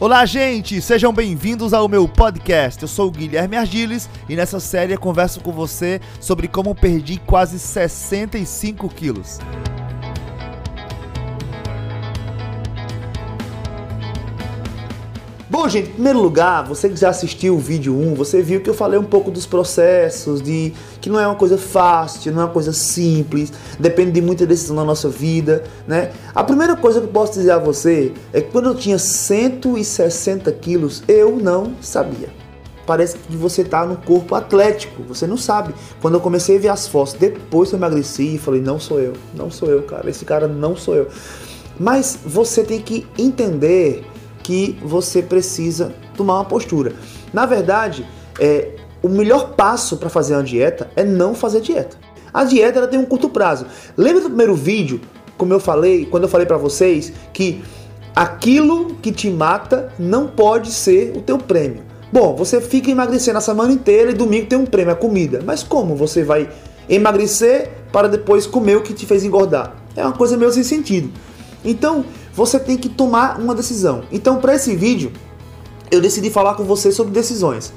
Olá, gente! Sejam bem-vindos ao meu podcast. Eu sou o Guilherme Argiles e nessa série eu converso com você sobre como perdi quase 65 quilos. Bom, gente, em primeiro lugar, você que já assistiu o vídeo 1, você viu que eu falei um pouco dos processos, de que não é uma coisa fácil, não é uma coisa simples, depende de muita decisão na nossa vida, né? A primeira coisa que eu posso dizer a você é que quando eu tinha 160 quilos, eu não sabia. Parece que você está no corpo atlético, você não sabe. Quando eu comecei a ver as fotos, depois eu emagreci, falei, não sou eu, não sou eu, cara, esse cara não sou eu. Mas você tem que entender que você precisa tomar uma postura. Na verdade, é, o melhor passo para fazer uma dieta é não fazer dieta. A dieta ela tem um curto prazo. Lembra do primeiro vídeo, como eu falei, quando eu falei para vocês que aquilo que te mata não pode ser o teu prêmio. Bom, você fica emagrecendo a semana inteira e domingo tem um prêmio, a comida. Mas como você vai emagrecer para depois comer o que te fez engordar? É uma coisa meio sem sentido. Então, você tem que tomar uma decisão. Então, para esse vídeo, eu decidi falar com você sobre decisões.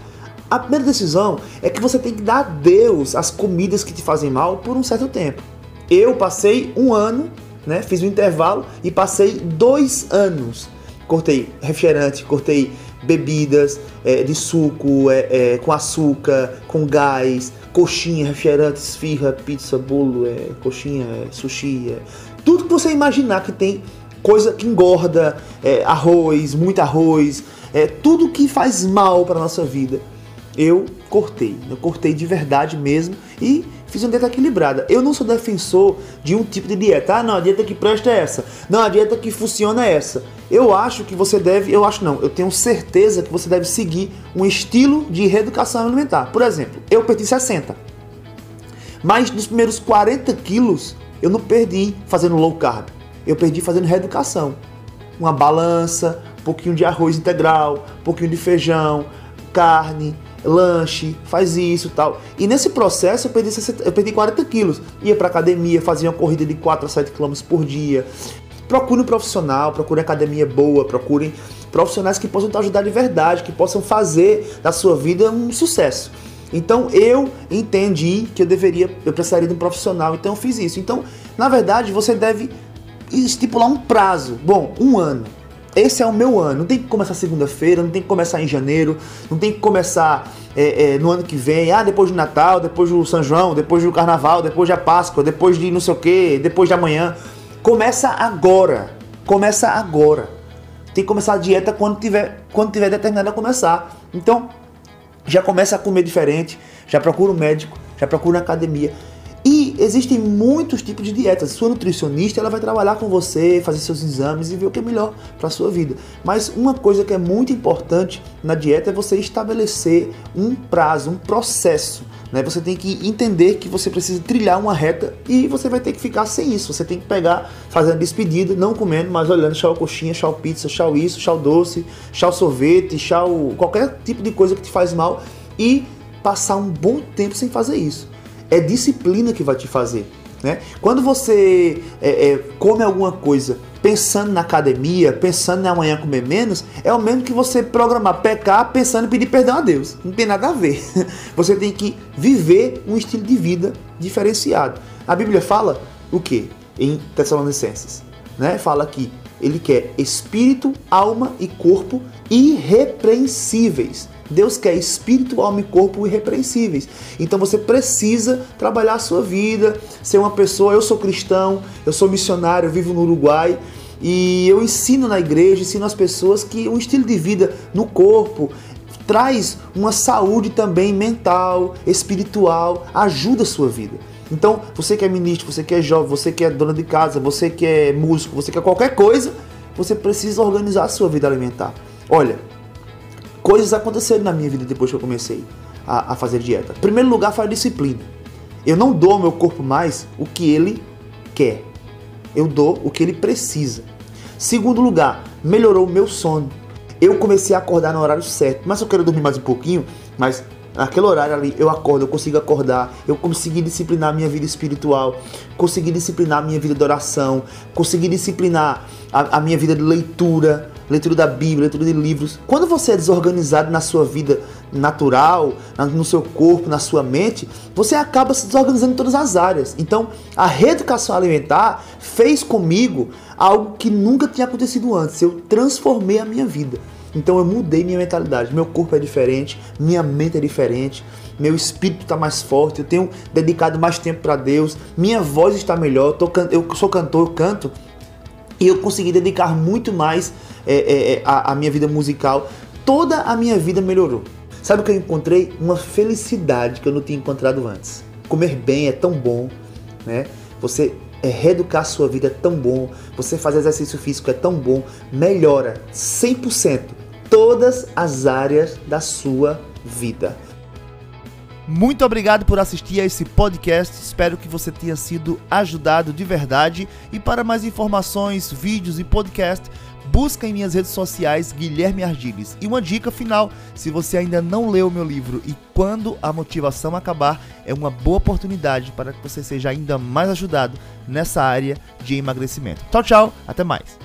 A primeira decisão é que você tem que dar adeus às comidas que te fazem mal por um certo tempo. Eu passei um ano, né, fiz um intervalo e passei dois anos. Cortei refrigerante, cortei bebidas é, de suco, é, é, com açúcar, com gás, coxinha, refrigerante, esfirra, pizza, bolo, é, coxinha, é, sushi, é, tudo que você imaginar que tem coisa que engorda, é, arroz, muito arroz, é, tudo que faz mal para nossa vida, eu cortei. Eu cortei de verdade mesmo e fiz uma dieta equilibrada. Eu não sou defensor de um tipo de dieta. Ah, não, a dieta que presta é essa. Não, a dieta que funciona é essa. Eu acho que você deve, eu acho não, eu tenho certeza que você deve seguir um estilo de reeducação alimentar. Por exemplo, eu perdi 60. Mas nos primeiros 40 quilos eu não perdi fazendo low carb eu perdi fazendo reeducação. Uma balança, um pouquinho de arroz integral, um pouquinho de feijão, carne, lanche, faz isso tal. E nesse processo eu perdi, 60, eu perdi 40 quilos. Ia para academia, fazia uma corrida de 4 a 7 km por dia. Procure um profissional, procure academia boa, procurem profissionais que possam te ajudar de verdade, que possam fazer da sua vida um sucesso. Então eu entendi que eu deveria, eu precisaria de um profissional, então eu fiz isso. Então, na verdade, você deve estipular um prazo. Bom, um ano. Esse é o meu ano. Não tem que começar segunda-feira, não tem que começar em janeiro, não tem que começar é, é, no ano que vem, ah, depois do Natal, depois do São João, depois do Carnaval, depois da Páscoa, depois de não sei o que, depois de amanhã. Começa agora. Começa agora. Tem que começar a dieta quando tiver, quando tiver determinado a começar. Então, já começa a comer diferente, já procura um médico, já procura uma academia. Existem muitos tipos de dietas. Sua nutricionista ela vai trabalhar com você, fazer seus exames e ver o que é melhor para sua vida. Mas uma coisa que é muito importante na dieta é você estabelecer um prazo, um processo. Né? Você tem que entender que você precisa trilhar uma reta e você vai ter que ficar sem isso. Você tem que pegar, fazendo despedida, não comendo, mas olhando chau coxinha, chau pizza, chau isso, chau doce, chau sorvete, chau qualquer tipo de coisa que te faz mal e passar um bom tempo sem fazer isso é disciplina que vai te fazer. Né? Quando você é, é, come alguma coisa pensando na academia, pensando em amanhã comer menos, é o mesmo que você programar pecar pensando em pedir perdão a Deus. Não tem nada a ver. Você tem que viver um estilo de vida diferenciado. A Bíblia fala o que? Em Tessalonicenses. Né? Fala que ele quer espírito, alma e corpo irrepreensíveis. Deus quer espírito, alma e corpo irrepreensíveis. Então você precisa trabalhar a sua vida, ser uma pessoa. Eu sou cristão, eu sou missionário, eu vivo no Uruguai e eu ensino na igreja, ensino as pessoas que um estilo de vida no corpo traz uma saúde também mental, espiritual, ajuda a sua vida. Então, você que é ministro, você que é jovem, você que é dona de casa, você que é músico, você que é qualquer coisa, você precisa organizar a sua vida alimentar. Olha, coisas aconteceram na minha vida depois que eu comecei a, a fazer dieta. Primeiro lugar foi a disciplina. Eu não dou ao meu corpo mais o que ele quer. Eu dou o que ele precisa. Segundo lugar, melhorou o meu sono. Eu comecei a acordar no horário certo. Mas eu quero dormir mais um pouquinho, mas naquele horário ali eu acordo, eu consigo acordar, eu consegui disciplinar a minha vida espiritual, consegui disciplinar a minha vida de oração, consegui disciplinar a, a minha vida de leitura, leitura da Bíblia, leitura de livros. Quando você é desorganizado na sua vida natural, no seu corpo, na sua mente, você acaba se desorganizando em todas as áreas. Então, a reeducação alimentar fez comigo algo que nunca tinha acontecido antes. Eu transformei a minha vida. Então eu mudei minha mentalidade. Meu corpo é diferente, minha mente é diferente, meu espírito está mais forte, eu tenho dedicado mais tempo para Deus, minha voz está melhor. Eu, eu sou cantor, eu canto e eu consegui dedicar muito mais é, é, é, a, a minha vida musical. Toda a minha vida melhorou. Sabe o que eu encontrei? Uma felicidade que eu não tinha encontrado antes. Comer bem é tão bom, né? Você é, reeducar sua vida é tão bom, você fazer exercício físico é tão bom, melhora 100% todas as áreas da sua vida. Muito obrigado por assistir a esse podcast. Espero que você tenha sido ajudado de verdade. E para mais informações, vídeos e podcast, busca em minhas redes sociais Guilherme Ardiles. E uma dica final: se você ainda não leu meu livro e quando a motivação acabar, é uma boa oportunidade para que você seja ainda mais ajudado nessa área de emagrecimento. Tchau, tchau, até mais.